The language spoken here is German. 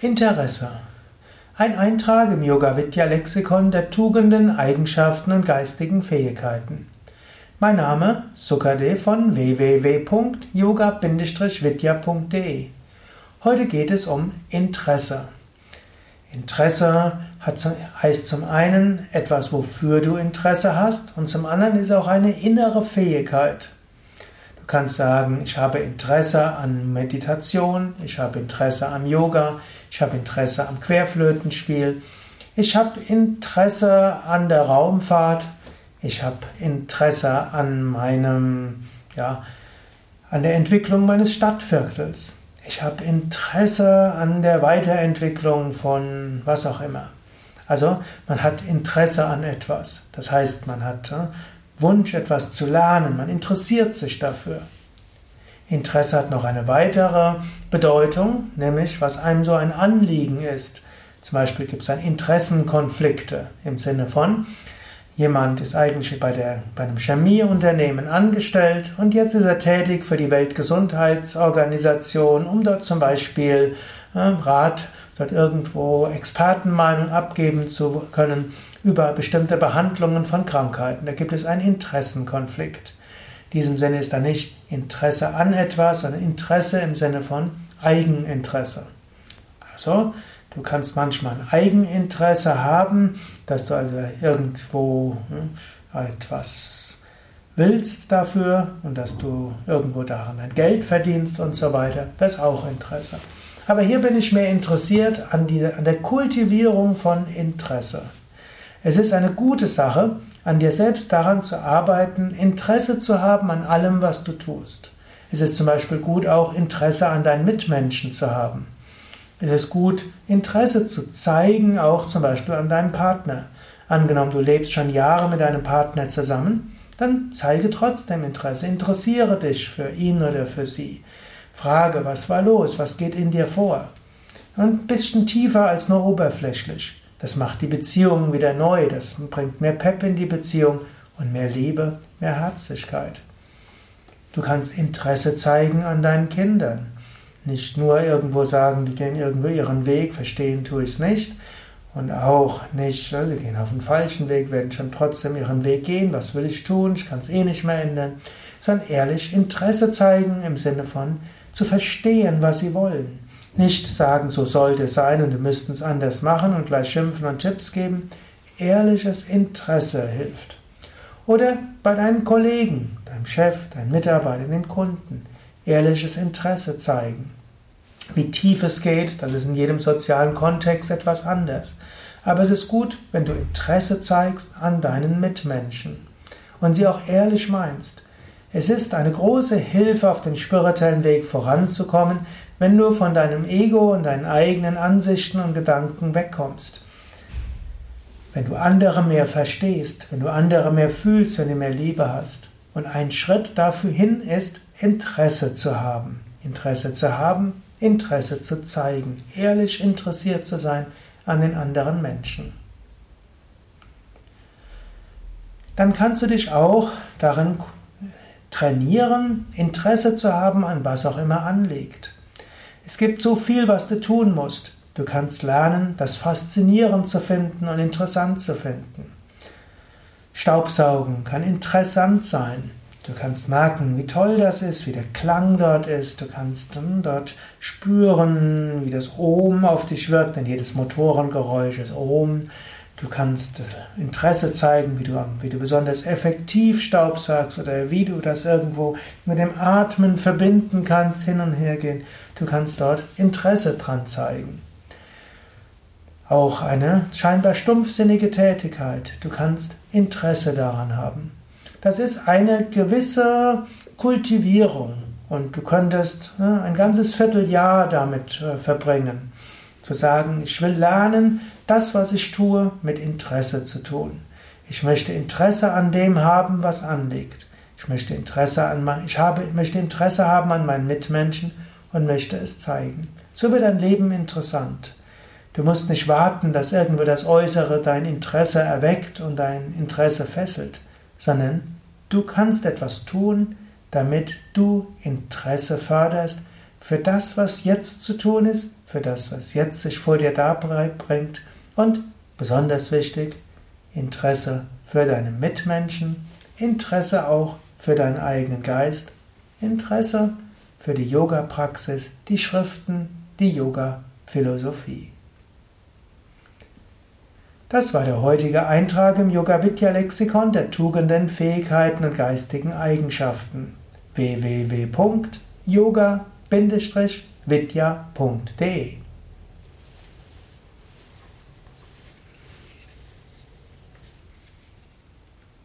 Interesse. Ein Eintrag im Yoga Vidya Lexikon der Tugenden, Eigenschaften und geistigen Fähigkeiten. Mein Name Sukadev von www.yoga-vidya.de. Heute geht es um Interesse. Interesse hat, heißt zum einen etwas, wofür du Interesse hast, und zum anderen ist auch eine innere Fähigkeit. Du kannst sagen, ich habe Interesse an Meditation, ich habe Interesse am Yoga, ich habe Interesse am Querflötenspiel, ich habe Interesse an der Raumfahrt, ich habe Interesse an meinem, ja, an der Entwicklung meines Stadtviertels. Ich habe Interesse an der Weiterentwicklung von was auch immer. Also man hat Interesse an etwas. Das heißt, man hat äh, Wunsch, etwas zu lernen, man interessiert sich dafür. Interesse hat noch eine weitere Bedeutung, nämlich was einem so ein Anliegen ist. Zum Beispiel gibt es dann Interessenkonflikte im Sinne von, jemand ist eigentlich bei, der, bei einem Chemieunternehmen angestellt und jetzt ist er tätig für die Weltgesundheitsorganisation, um dort zum Beispiel äh, Rat, dort irgendwo Expertenmeinung abgeben zu können über bestimmte Behandlungen von Krankheiten. Da gibt es einen Interessenkonflikt. In diesem Sinne ist da nicht Interesse an etwas, sondern Interesse im Sinne von Eigeninteresse. Also, du kannst manchmal ein Eigeninteresse haben, dass du also irgendwo hm, etwas willst dafür und dass du irgendwo daran dein Geld verdienst und so weiter. Das ist auch Interesse. Aber hier bin ich mehr interessiert an, die, an der Kultivierung von Interesse. Es ist eine gute Sache, an dir selbst daran zu arbeiten, Interesse zu haben an allem, was du tust. Es ist zum Beispiel gut, auch Interesse an deinen Mitmenschen zu haben. Es ist gut, Interesse zu zeigen, auch zum Beispiel an deinem Partner. Angenommen, du lebst schon Jahre mit deinem Partner zusammen, dann zeige trotzdem Interesse, interessiere dich für ihn oder für sie. Frage, was war los, was geht in dir vor? ein bisschen tiefer als nur oberflächlich. Das macht die Beziehung wieder neu, das bringt mehr Pep in die Beziehung und mehr Liebe, mehr Herzlichkeit. Du kannst Interesse zeigen an deinen Kindern. Nicht nur irgendwo sagen, die gehen irgendwo ihren Weg, verstehen tue ich es nicht. Und auch nicht, sie gehen auf den falschen Weg, werden schon trotzdem ihren Weg gehen. Was will ich tun? Ich kann es eh nicht mehr ändern. Sondern ehrlich Interesse zeigen im Sinne von zu verstehen, was sie wollen. Nicht sagen, so sollte es sein und wir müssten es anders machen und gleich schimpfen und Tipps geben. Ehrliches Interesse hilft. Oder bei deinen Kollegen, deinem Chef, deinen Mitarbeitern, den Kunden. Ehrliches Interesse zeigen. Wie tief es geht, das ist in jedem sozialen Kontext etwas anders. Aber es ist gut, wenn du Interesse zeigst an deinen Mitmenschen und sie auch ehrlich meinst. Es ist eine große Hilfe, auf dem spirituellen Weg voranzukommen, wenn du von deinem Ego und deinen eigenen Ansichten und Gedanken wegkommst. Wenn du andere mehr verstehst, wenn du andere mehr fühlst, wenn du mehr Liebe hast. Und ein Schritt dafür hin ist, Interesse zu haben. Interesse zu haben, Interesse zu zeigen, ehrlich interessiert zu sein an den anderen Menschen. Dann kannst du dich auch darin trainieren, Interesse zu haben an was auch immer anliegt. Es gibt so viel, was du tun musst. Du kannst lernen, das faszinierend zu finden und interessant zu finden. Staubsaugen kann interessant sein. Du kannst merken, wie toll das ist, wie der Klang dort ist. Du kannst hm, dort spüren, wie das Ohm auf dich wirkt, denn jedes Motorengeräusch ist Ohm. Du kannst Interesse zeigen, wie du, wie du besonders effektiv Staubsaugst oder wie du das irgendwo mit dem Atmen verbinden kannst, hin und her gehen. Du kannst dort Interesse dran zeigen. Auch eine scheinbar stumpfsinnige Tätigkeit. Du kannst Interesse daran haben. Das ist eine gewisse Kultivierung und du könntest ne, ein ganzes Vierteljahr damit äh, verbringen. Zu sagen, ich will lernen, das, was ich tue, mit Interesse zu tun. Ich möchte Interesse an dem haben, was anliegt. Ich möchte Interesse an ich habe, möchte Interesse haben an meinen Mitmenschen und möchte es zeigen. So wird dein Leben interessant. Du musst nicht warten, dass irgendwo das Äußere dein Interesse erweckt und dein Interesse fesselt, sondern du kannst etwas tun, damit du Interesse förderst für das, was jetzt zu tun ist, für das, was jetzt sich vor dir darbringt und besonders wichtig, Interesse für deine Mitmenschen, Interesse auch für deinen eigenen Geist, Interesse für die Yoga-Praxis, die Schriften, die Yoga-Philosophie. Das war der heutige Eintrag im Yoga Vidya Lexikon der Tugenden, Fähigkeiten und geistigen Eigenschaften. www.yoga-vidya.de